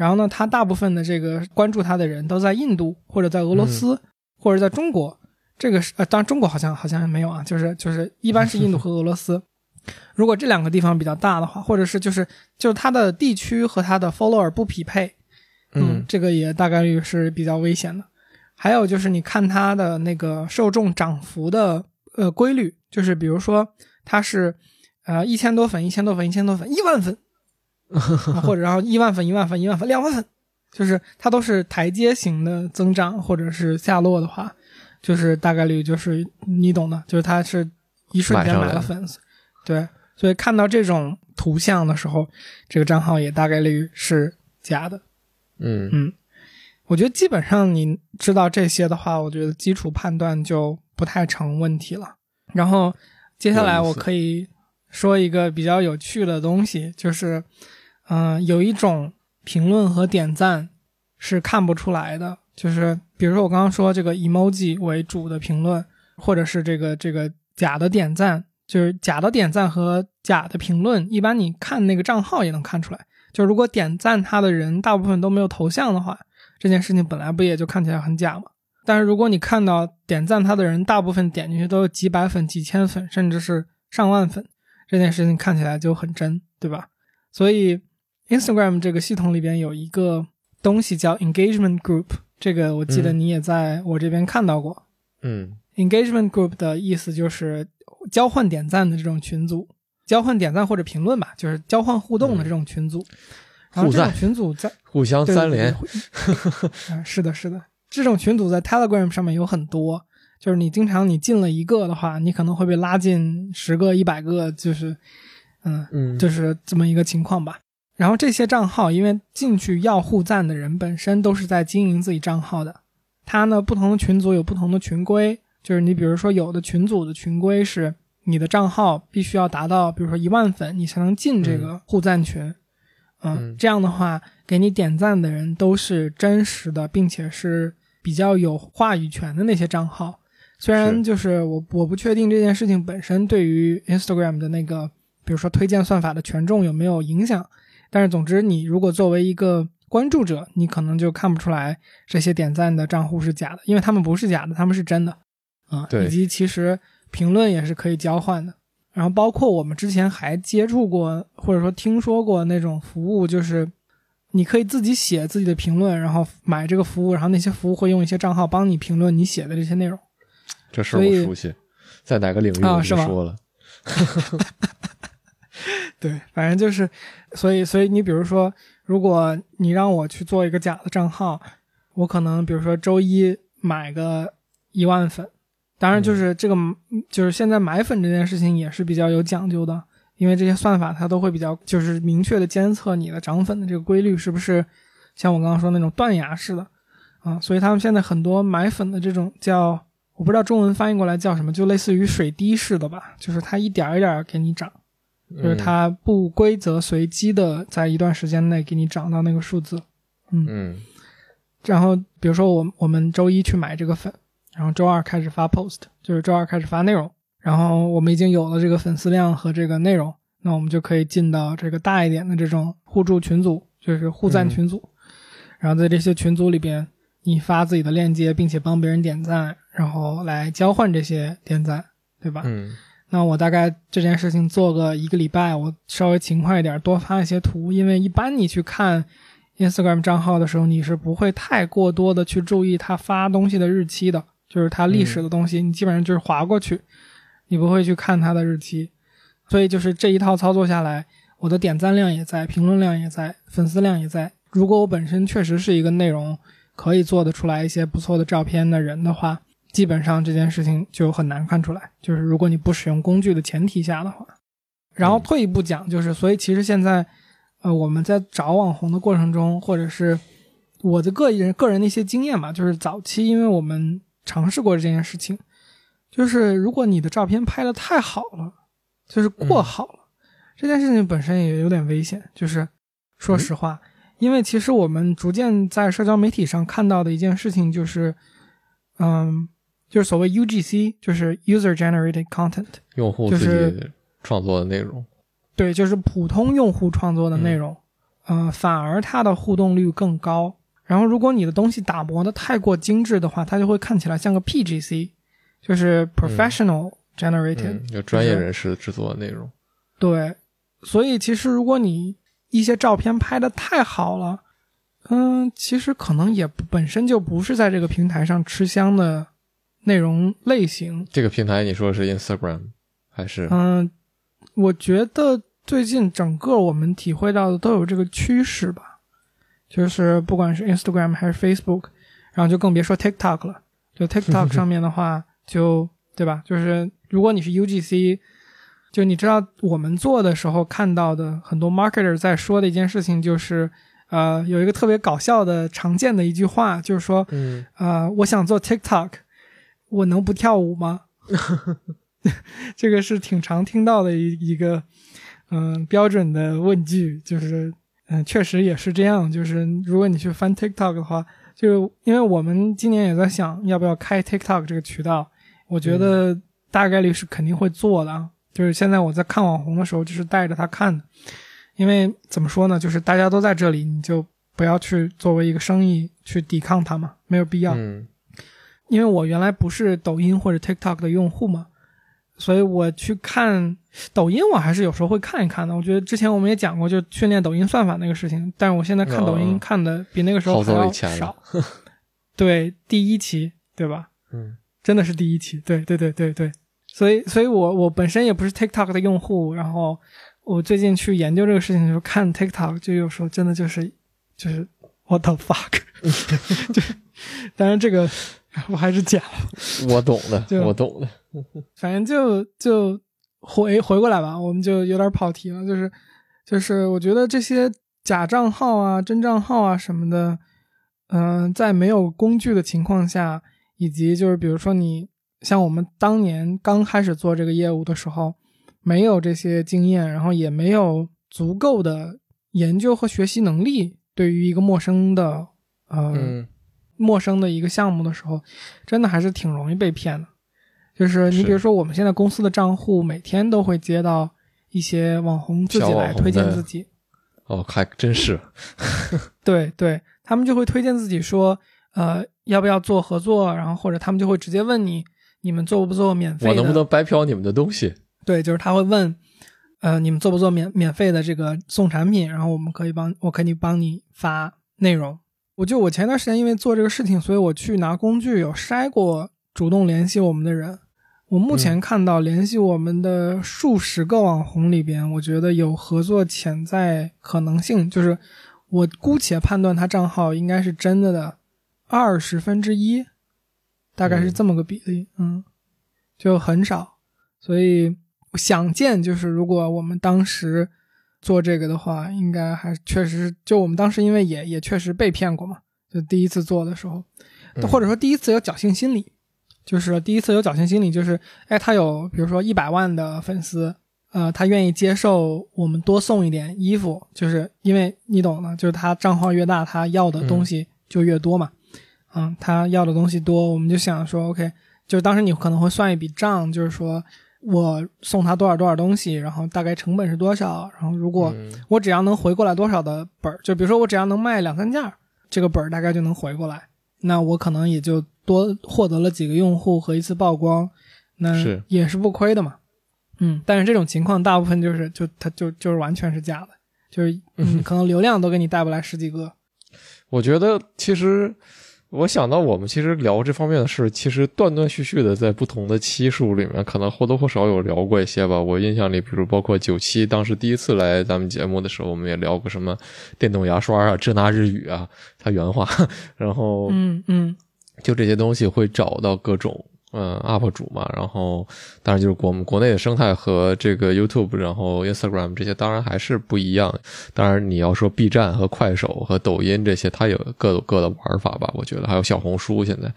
然后呢，他大部分的这个关注他的人都在印度或者在俄罗斯、或者在中国。这个是呃，当然中国好像好像没有啊，就是就是一般是印度 和俄罗斯。如果这两个地方比较大的话，或者是就是就是它的地区和它的 follower 不匹配，嗯这个也大概率是比较危险的。还有就是你看它的那个受众涨幅的呃规律，就是比如说它是呃一千多粉、一千多粉、一千多粉、一万粉，啊或者然后一万粉、一万粉、一万粉、两万粉，就是它都是台阶型的增长或者是下落的话，就是大概率就是你懂的，就是它是一瞬间买了粉丝，对，所以看到这种图像的时候，这个账号也大概率是假的。嗯嗯，我觉得基本上你知道这些的话，我觉得基础判断就不太成问题了。然后接下来我可以说一个比较有趣的东西，就是，嗯、有一种评论和点赞是看不出来的，就是比如说我刚刚说这个 emoji 为主的评论，或者是这个这个假的点赞，就是假的点赞和假的评论，一般你看那个账号也能看出来。就如果点赞他的人大部分都没有头像的话，这件事情本来不也就看起来很假吗？但是如果你看到点赞他的人大部分点进去都有几百粉、几千粉，甚至是上万粉，这件事情看起来就很真，对吧？所以 Instagram 这个系统里边有一个东西叫 Engagement Group，这个我记得嗯你也在我这边看到过。嗯 Engagement Group 的意思就是交换点赞的这种群组，交换点赞或者评论吧，就是交换互动的这种群组。然后这种群组在互相三连，，是的，是的，这种群组在 Telegram 上面有很多，就是你经常你进了一个的话，你可能会被拉进十个、一百个，就是，嗯，嗯就是这么一个情况吧。然后这些账号，因为进去要互赞的人本身都是在经营自己账号的，他呢不同的群组有不同的群规，就是你比如说有的群组的群规是你的账号必须要达到，比如说一万粉，你才能进这个互赞群。嗯嗯，这样的话，给你点赞的人都是真实的，并且是比较有话语权的那些账号。虽然就是我我不确定这件事情本身对于 Instagram 的那个，比如说推荐算法的权重有没有影响，但是总之，你如果作为一个关注者，你可能就看不出来这些点赞的账户是假的，因为他们不是假的，他们是真的啊。对以及其实评论也是可以交换的。然后包括我们之前还接触过或者说听说过那种服务，就是你可以自己写自己的评论，然后买这个服务，然后那些服务会用一些账号帮你评论你写的这些内容。这事儿我熟悉，在哪个领域我啊是吗就说了，对，反正就是，所以所以你比如说，如果你让我去做一个假的账号，我可能比如说周一买个一万粉，当然就是这个、就是现在买粉这件事情也是比较有讲究的，因为这些算法它都会比较就是明确的监测你的涨粉的这个规律是不是像我刚刚说那种断崖式的啊，所以他们现在很多买粉的这种叫我不知道中文翻译过来叫什么，就类似于水滴式的吧，就是它一点儿一点儿给你涨。就是嗯。它不规则随机的在一段时间内给你涨到那个数字，嗯。然后比如说我我们周一去买这个粉，然后周二开始发 post，就是周二开始发内容，然后我们已经有了这个粉丝量和这个内容，那我们就可以进到这个大一点的这种互助群组，就是互赞群组，然后在这些群组里边，你发自己的链接，并且帮别人点赞，然后来交换这些点赞，对吧？嗯那我大概这件事情做个一个礼拜，我稍微勤快一点，多发一些图，因为一般你去看 Instagram 账号的时候，你是不会太过多的去注意他发东西的日期的，就是他历史的东西，你基本上就是划过去，你不会去看他的日期。所以就是这一套操作下来，我的点赞量也在，评论量也在，粉丝量也在。如果我本身确实是一个内容可以做得出来一些不错的照片的人的话，基本上这件事情就很难看出来。就是如果你不使用工具的前提下的话，然后退一步讲，就是所以其实现在，呃，我们在找网红的过程中，或者是我的个人个人的一些经验吧，就是早期因为我们尝试过这件事情，就是如果你的照片拍的太好了。就是过好了，这件事情本身也有点危险。就是说实话，因为其实我们逐渐在社交媒体上看到的一件事情就是，嗯，就是所谓 UGC，就是 User Generated Content，用户自己创作的内容。对，就是普通用户创作的内容，嗯，反而它的互动率更高。然后，如果你的东西打磨的太过精致的话，它就会看起来像个 PGC，就是 Professional。generated 有专业人士制作的内容，对，所以其实如果你一些照片拍的太好了，嗯，其实可能也本身就不是在这个平台上吃香的内容类型。这个平台你说是 Instagram 还是？嗯，我觉得最近整个我们体会到的都有这个趋势吧，就是不管是 Instagram 还是 Facebook，然后就更别说 TikTok 了。就 TikTok 上面的话，就对吧？就是。如果你是 UGC，就你知道我们做的时候看到的很多 marketer 在说的一件事情，就是呃有一个特别搞笑的常见的一句话，就是说，嗯，呃，我想做 TikTok，我能不跳舞吗？这个是挺常听到的一一个嗯标准的问句，就是嗯确实也是这样，就是如果你去翻 TikTok 的话，就因为我们今年也在想要不要开 TikTok 这个渠道，我觉得。大概率是肯定会做的啊，就是现在我在看网红的时候，就是带着他看的，因为怎么说呢，就是大家都在这里，你就不要去作为一个生意去抵抗他嘛，没有必要。嗯，因为我原来不是抖音或者 TikTok 的用户嘛，所以我去看抖音，我还是有时候会看一看的。我觉得之前我们也讲过，就训练抖音算法那个事情，但是我现在看抖音看的比那个时候还要少。对，第一期，对吧？嗯。真的是第一期，对对对对对，所以所以我我本身也不是 TikTok 的用户，然后我最近去研究这个事情的时候看 TikTok，就有时候真的就是就是 What the fuck，就 当然这个 我还是剪了。我懂的，我懂的。反正就就回回过来吧，我们就有点跑题了，就是就是我觉得这些假账号啊、真账号啊什么的，嗯，在没有工具的情况下。以及就是，比如说你像我们当年刚开始做这个业务的时候，没有这些经验，然后也没有足够的研究和学习能力，对于一个陌生的呃陌生的一个项目的时候，真的还是挺容易被骗的。就是你比如说，我们现在公司的账户每天都会接到一些网红自己来推荐自己。哦，还真是。对对，他们就会推荐自己说。呃，要不要做合作？然后或者他们就会直接问你，你们做不做免费？我能不能白嫖你们的东西？对，就是他会问，呃，你们做不做免免费的这个送产品？然后我们可以帮，我可以帮你发内容。我就我前段时间因为做这个事情，所以我去拿工具有筛过主动联系我们的人。我目前看到联系我们的数十个网红里边，我觉得有合作潜在可能性，就是我姑且判断他账号应该是真的的。二十分之一，大概是这么个比例，嗯，就很少，所以想见就是，如果我们当时做这个的话，应该还确实，就我们当时因为也也确实被骗过嘛，就第一次做的时候，或者说第一次有侥幸心理，就是第一次有侥幸心理，就是哎，他有比如说一百万的粉丝，呃，他愿意接受我们多送一点衣服，就是因为你懂的，就是他账号越大，他要的东西就越多嘛。嗯，他要的东西多，我们就想说，OK，就是当时你可能会算一笔账，就是说我送他多少多少东西，然后大概成本是多少，然后如果我只要能回过来多少的本儿，就比如说我只要能卖两三件，这个本儿大概就能回过来，那我可能也就多获得了几个用户和一次曝光，那也是不亏的嘛。嗯，但是这种情况大部分就是就它就就是完全是假的，就是嗯，可能流量都给你带不来十几个。我觉得其实。我想到我们其实聊这方面的事，其实断断续续的在不同的期数里面，可能或多或少有聊过一些吧。我印象里，比如包括九七当时第一次来咱们节目的时候，我们也聊过什么电动牙刷啊、这那日语啊，他原话，然后嗯嗯，就这些东西会找到各种。嗯，UP 主嘛，然后当然就是国国内的生态和这个 YouTube，然后 Instagram 这些当然还是不一样。当然你要说 B 站和快手和抖音这些，它有各有各的玩法吧？我觉得还有小红书现在。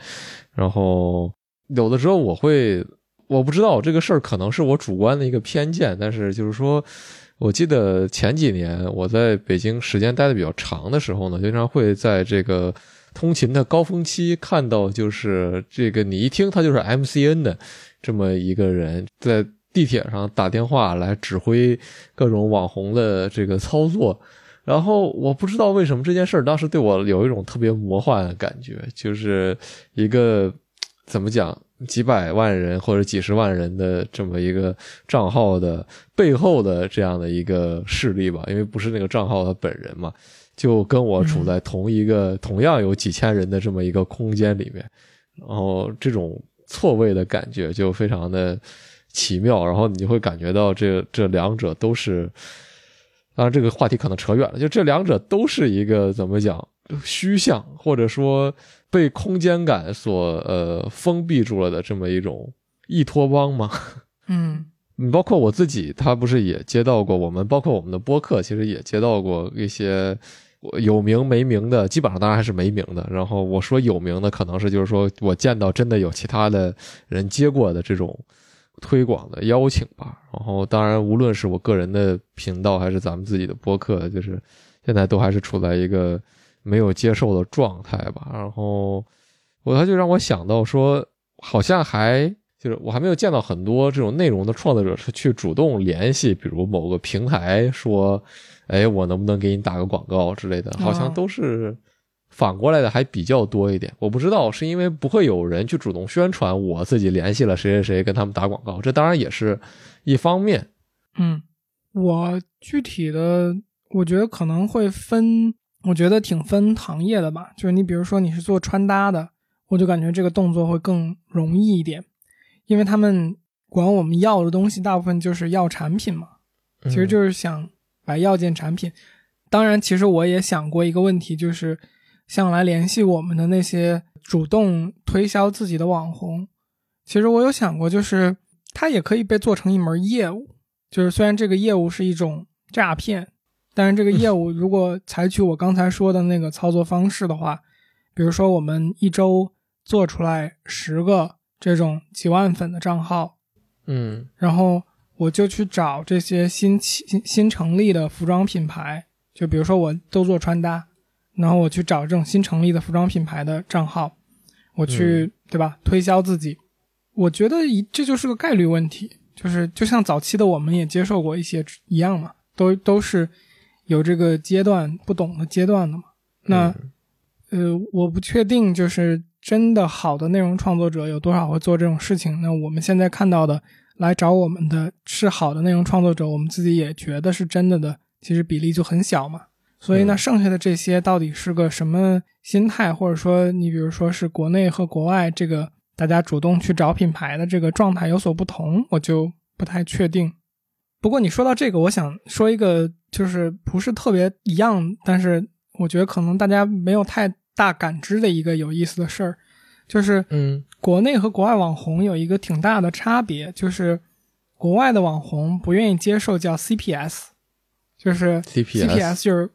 然后有的时候我会，我不知道这个事儿可能是我主观的一个偏见，但是就是说，我记得前几年我在北京时间待的比较长的时候呢，经常会在这个。通勤的高峰期，看到就是这个，你一听他就是 MCN 的这么一个人，在地铁上打电话来指挥各种网红的这个操作。然后我不知道为什么这件事儿当时对我有一种特别魔幻的感觉，就是一个怎么讲几百万人或者几十万人的这么一个账号的背后的这样的一个势力吧，因为不是那个账号他本人嘛。就跟我处在同一个同样有几千人的这么一个空间里面，然后这种错位的感觉就非常的奇妙，然后你就会感觉到这这两者都是，当然这个话题可能扯远了，就这两者都是一个怎么讲虚像，或者说被空间感所呃封闭住了的这么一种异托邦吗？嗯，你包括我自己，他不是也接到过我们，包括我们的播客，其实也接到过一些。有名没名的，基本上当然还是没名的。然后我说有名的，可能是就是说我见到真的有其他的人接过的这种推广的邀请吧。然后当然，无论是我个人的频道还是咱们自己的播客，就是现在都还是处在一个没有接受的状态吧。然后我他就让我想到说，好像还就是我还没有见到很多这种内容的创作者是去主动联系，比如某个平台说。哎，我能不能给你打个广告之类的？好像都是反过来的，还比较多一点。我不知道是因为不会有人去主动宣传，我自己联系了谁谁谁跟他们打广告，这当然也是一方面。嗯，我具体的，我觉得可能会分，我觉得挺分行业的吧。就是你比如说你是做穿搭的，我就感觉这个动作会更容易一点，因为他们管我们要的东西大部分就是要产品嘛，其实就是想。把要件产品，当然，其实我也想过一个问题，就是像来联系我们的那些主动推销自己的网红，其实我有想过，就是它也可以被做成一门业务，就是虽然这个业务是一种诈骗，但是这个业 务如果采取我刚才说的那个操作方式的话，比如说我们一周做出来十个这种几万粉的账号，嗯，然后。我就去找这些新起新成立的服装品牌，就比如说我都做穿搭，然后我去找这种新成立的服装品牌的账号，我去对吧推销自己。我觉得一这就是个概率问题，就是就像早期的我们也接受过一些一样嘛，都都是有这个阶段不懂的阶段的嘛。那呃，我不确定就是真的好的内容创作者有多少会做这种事情。那我们现在看到的。来找我们的是好的内容创作者，我们自己也觉得是真的的，其实比例就很小嘛。所以呢，剩下的这些到底是个什么心态，或者说你比如说是国内和国外这个大家主动去找品牌的这个状态有所不同，我就不太确定。不过你说到这个，我想说一个就是不是特别一样，但是我觉得可能大家没有太大感知的一个有意思的事儿，就是嗯。国内和国外网红有一个挺大的差别，就是国外的网红不愿意接受叫 CPS，就是 CPS 就是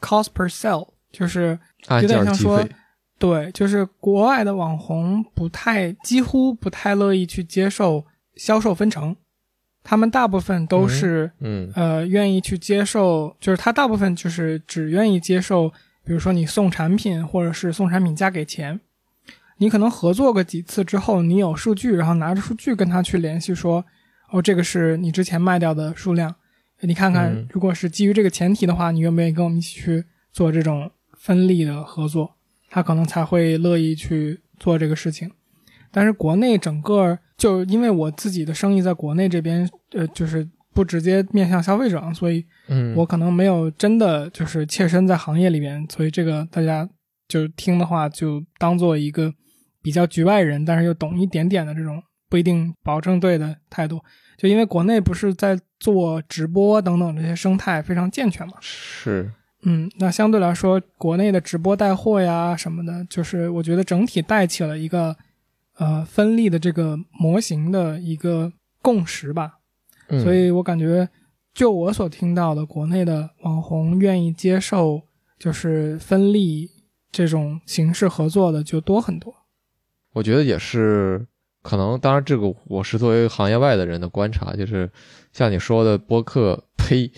cost per sell，就是有点像说，对，就是国外的网红不太几乎不太乐意去接受销售分成，他们大部分都是嗯。呃愿意去接受，就是他大部分就是只愿意接受，比如说你送产品或者是送产品加给钱。你可能合作个几次之后，你有数据，然后拿着数据跟他去联系，说，哦，这个是你之前卖掉的数量，你看看，如果是基于这个前提的话，你愿不愿意跟我们一起去做这种分利的合作？他可能才会乐意去做这个事情。但是国内整个就因为我自己的生意在国内这边，呃，就是不直接面向消费者，所以嗯，我可能没有真的就是切身在行业里边，所以这个大家就是听的话，就当做一个比较局外人，但是又懂一点点的这种不一定保证对的态度。就因为国内不是在做直播等等这些生态非常健全嘛，是，嗯，那相对来说，国内的直播带货呀什么的，就是我觉得整体带起了一个呃分利的这个模型的一个共识吧。嗯所以我感觉，就我所听到的，国内的网红愿意接受就是分利这种形式合作的就多很多。我觉得也是，可能当然这个我是作为行业外的人的观察，就是像你说的播客，呸，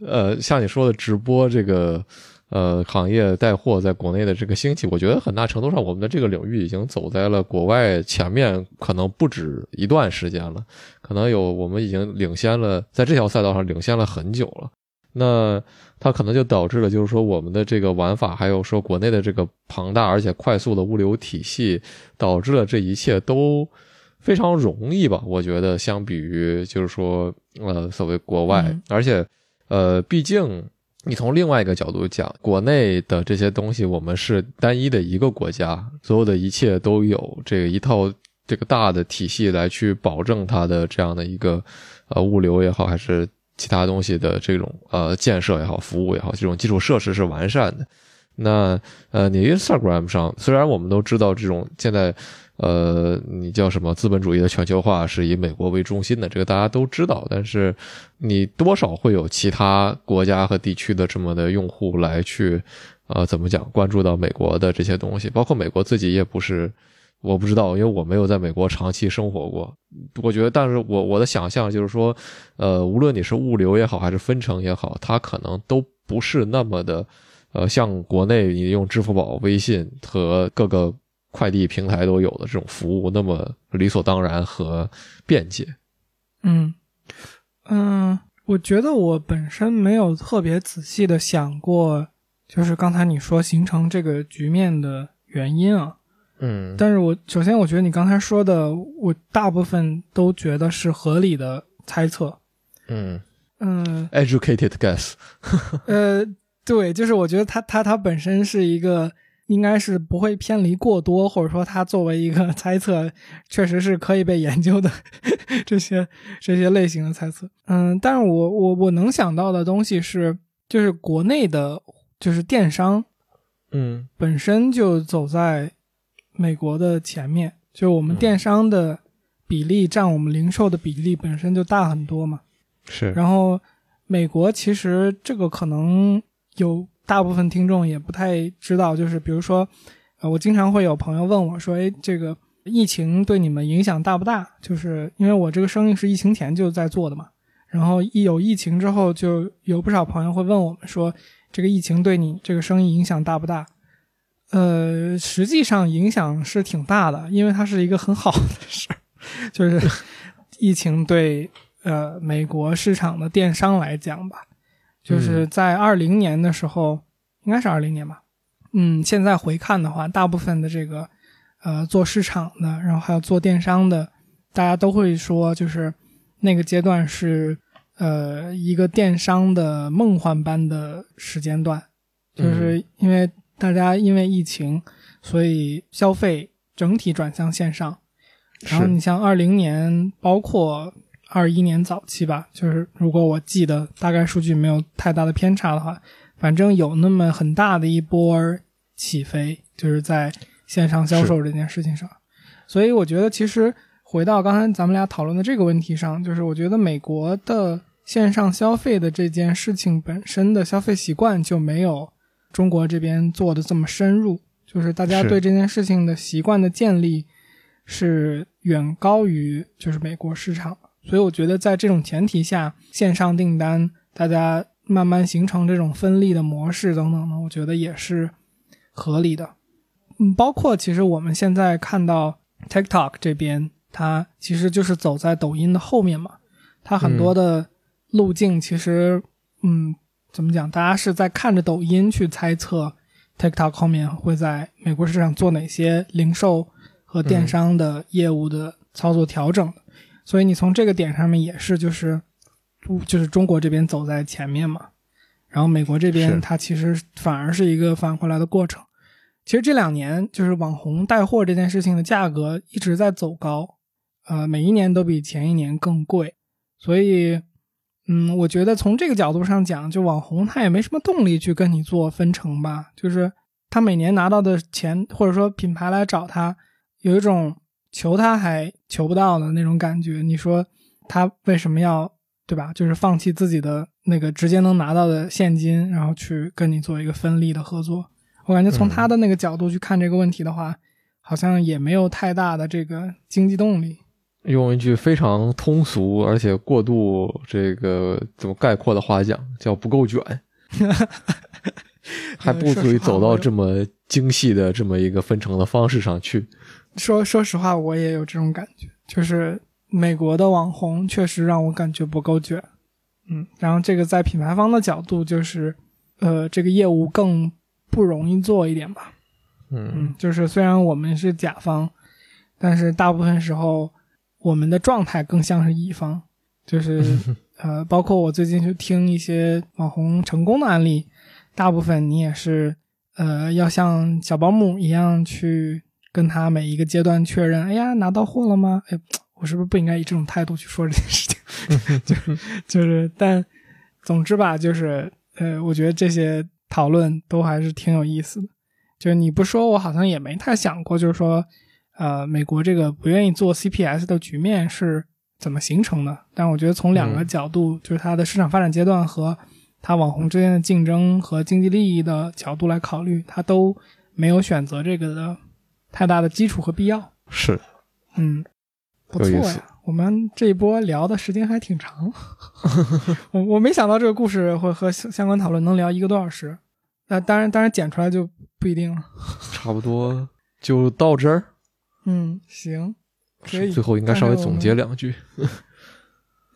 呃，像你说的直播这个呃行业带货在国内的这个兴起，我觉得很大程度上我们的这个领域已经走在了国外前面，可能不止一段时间了，可能有我们已经领先了，在这条赛道上领先了很久了。那它可能就导致了，就是说我们的这个玩法，还有说国内的这个庞大而且快速的物流体系，导致了这一切都非常容易吧？我觉得相比于就是说呃所谓国外，嗯而且呃毕竟你从另外一个角度讲，国内的这些东西我们是单一的一个国家，所有的一切都有这个一套这个大的体系来去保证它的这样的一个呃物流也好，还是其他东西的这种呃建设也好，服务也好，这种基础设施是完善的。那呃，你 Instagram 上虽然我们都知道这种现在呃，你叫什么资本主义的全球化是以美国为中心的，这个大家都知道，但是你多少会有其他国家和地区的这么的用户来去呃怎么讲关注到美国的这些东西，包括美国自己也不是。我不知道，因为我没有在美国长期生活过。我觉得，但是我我的想象就是说，呃，无论你是物流也好，还是分成也好，它可能都不是那么的，呃，像国内你用支付宝、微信和各个快递平台都有的这种服务那么理所当然和便捷。嗯嗯，我觉得我本身没有特别仔细的想过，就是刚才你说形成这个局面的原因啊。嗯但是我首先我觉得你刚才说的，我大部分都觉得是合理的猜测。嗯嗯，educated guess。呃，对，就是我觉得它它它本身是一个应该是不会偏离过多，或者说它作为一个 猜测，确实是可以被研究的 这些这些类型的猜测。嗯，但是我我我能想到的东西是，就是国内的，就是电商嗯本身就走在美国的前面，就是我们嗯电商的比例占我们零售的比例本身就大很多嘛。是。然后美国其实这个可能有大部分听众也不太知道，就是比如说，呃，我经常会有朋友问我说，哎，这个疫情对你们影响大不大？就是因为我这个生意是疫情前就在做的嘛，然后一有疫情之后，就有不少朋友会问我们说，这个疫情对你这个生意影响大不大？呃，实际上影响是挺大的，因为它是一个很好的事儿，就是疫情对呃美国市场的电商来讲吧，就是在二零年的时候，应该是二零年吧，嗯，现在回看的话，大部分的这个呃做市场的，然后还有做电商的，大家都会说，就是那个阶段是呃一个电商的梦幻般的时间段，就是因为大家因为疫情，所以消费整体转向线上。然后你像二零年，包括二一年早期吧，就是如果我记得大概数据没有太大的偏差的话，反正有那么很大的一波起飞，就是在线上销售这件事情上。所以我觉得，其实回到刚才咱们俩讨论的这个问题上，就是我觉得美国的线上消费的这件事情本身的消费习惯就没有中国这边做的这么深入，就是大家对这件事情的习惯的建立是远高于就是美国市场，所以我觉得在这种前提下，线上订单大家慢慢形成这种分利的模式等等呢，我觉得也是合理的。嗯，包括其实我们现在看到 TikTok 这边，它其实就是走在抖音的后面嘛，它很多的路径其实，嗯，怎么讲？大家是在看着抖音去猜测 TikTok 后面会在美国市场做哪些零售和电商的业务的操作调整。所以你从这个点上面也是就是，就是中国这边走在前面嘛，然后美国这边它其实反而是一个反过来的过程。其实这两年就是网红带货这件事情的价格一直在走高，呃，每一年都比前一年更贵，所以，嗯，我觉得从这个角度上讲，就网红他也没什么动力去跟你做分成吧，就是他每年拿到的钱，或者说品牌来找他，有一种求他还求不到的那种感觉。你说他为什么要对吧？就是放弃自己的那个直接能拿到的现金，然后去跟你做一个分利的合作？我感觉从他的那个角度去看这个问题的话，好像也没有太大的这个经济动力。用一句非常通俗而且过度这个怎么概括的话讲，叫不够卷，还不足以走到这么精细的这么一个分成的方式上去。说说实话，我也有这种感觉，就是美国的网红确实让我感觉不够卷。嗯，然后这个在品牌方的角度，就是呃，这个业务更不容易做一点吧。嗯嗯，就是虽然我们是甲方，但是大部分时候我们的状态更像是乙方，就是 呃，包括我最近去听一些网红成功的案例，大部分你也是呃要像小保姆一样去跟他每一个阶段确认，哎呀拿到货了吗？哎，我是不是不应该以这种态度去说这件事情？就是就是，但总之吧，就是呃，我觉得这些讨论都还是挺有意思的。就是你不说，我好像也没太想过，就是说，呃，美国这个不愿意做 CPS 的局面是怎么形成的？但我觉得从两个嗯角度，就是它的市场发展阶段和它网红之间的竞争和经济利益的角度来考虑，它都没有选择这个的太大的基础和必要。是嗯，不错呀，我们这一波聊的时间还挺长。我我没想到这个故事会和相相关讨论能聊一个多小时。那当然，当然剪出来就不一定了。差不多就到这儿。嗯，行，可以最后应该稍微总结两句。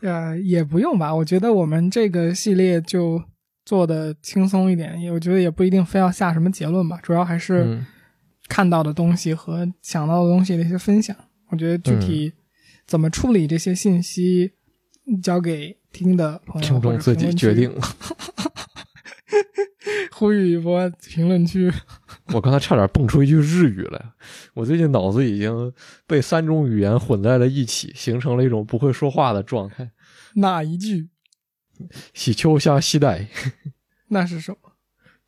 呃，也不用吧。我觉得我们这个系列就做的轻松一点，也我觉得也不一定非要下什么结论吧，主要还是嗯看到的东西和想到的东西的一些分享。我觉得具嗯体怎么处理这些信息，交给听的朋友听众自己决定。呼吁一波评论区。我刚才差点蹦出一句日语来，我最近脑子已经被三种语言混在了一起，形成了一种不会说话的状态。哪一句？喜秋下西带，那是什么？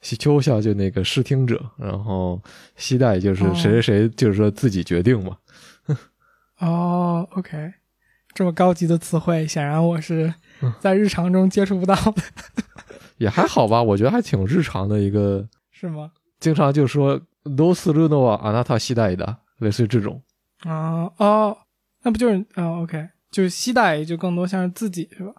喜秋下就那个试听者，然后西代就是哦谁谁谁，就是说自己决定嘛。哦，OK，这么高级的词汇，显然我是嗯在日常中接触不到的，也还好吧，我觉得还挺日常的一个，是吗？经常就说 “do s u 的话，啊，那他西代的”，类似于这种。啊哦，那不就是哦，OK，就是期待就更多像是自己是吧？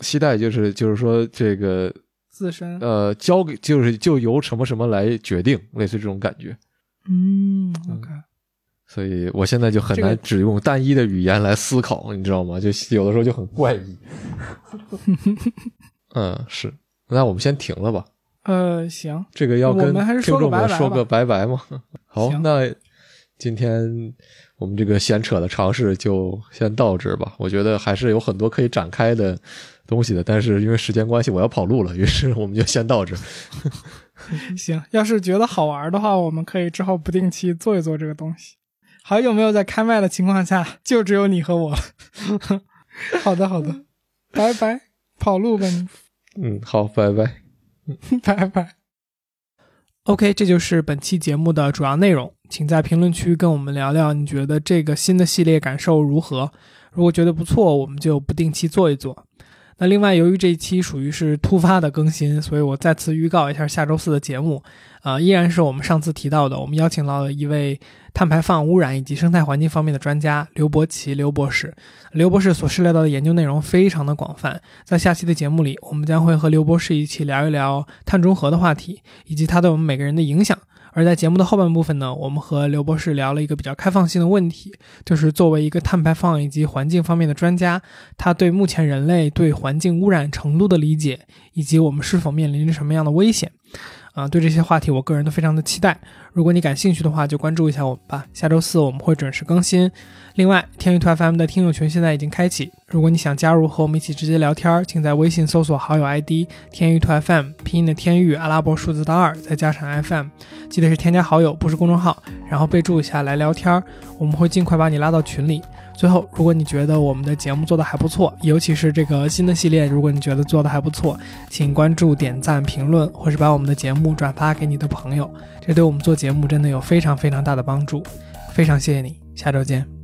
西代就是就是说这个自身，呃交给就是就由什么什么来决定，类似这种感觉。嗯，OK，所以我现在就很难只用单一的语言来思考，你知道吗？就有的时候就很怪异。嗯，是。那我们先停了吧，呃，行，这个要跟听众们说个拜拜吗。好，那今天我们这个闲扯的尝试就先到这儿吧。我觉得还是有很多可以展开的东西的，但是因为时间关系，我要跑路了，于是我们就先到这儿。行，要是觉得好玩的话，我们可以之后不定期做一做这个东西。好久没有在开麦的情况下，就只有你和我了。好的，好的，拜拜，跑路吧你。嗯，好，拜拜。拜拜。OK，这就是本期节目的主要内容，请在评论区跟我们聊聊，你觉得这个新的系列感受如何？如果觉得不错，我们就不定期做一做。那另外，由于这一期属于是突发的更新，所以我再次预告一下下周四的节目。啊、依然是我们上次提到的，我们邀请到了一位碳排放、污染以及生态环境方面的专家刘伯奇刘博士。刘博士所涉猎到的研究内容非常的广泛，在下期的节目里，我们将会和刘博士一起聊一聊碳中和的话题，以及它对我们每个人的影响。而在节目的后半部分呢，我们和刘博士聊了一个比较开放性的问题，就是作为一个碳排放以及环境方面的专家，他对目前人类对环境污染程度的理解，以及我们是否面临着什么样的危险。啊，对这些话题我个人都非常的期待。如果你感兴趣的话，就关注一下我们吧。下周四我们会准时更新。另外，天域图 FM 的听友群现在已经开启，如果你想加入和我们一起直接聊天，请在微信搜索好友 ID 天域图 FM，拼音的天域，阿拉伯数字的二，再加上 FM，记得是添加好友，不是公众号，然后备注一下来聊天，我们会尽快把你拉到群里。最后，如果你觉得我们的节目做得还不错，尤其是这个新的系列，如果你觉得做得还不错，请关注、点赞、评论，或是把我们的节目转发给你的朋友，这对我们做节目真的有非常非常大的帮助。非常谢谢你，下周见。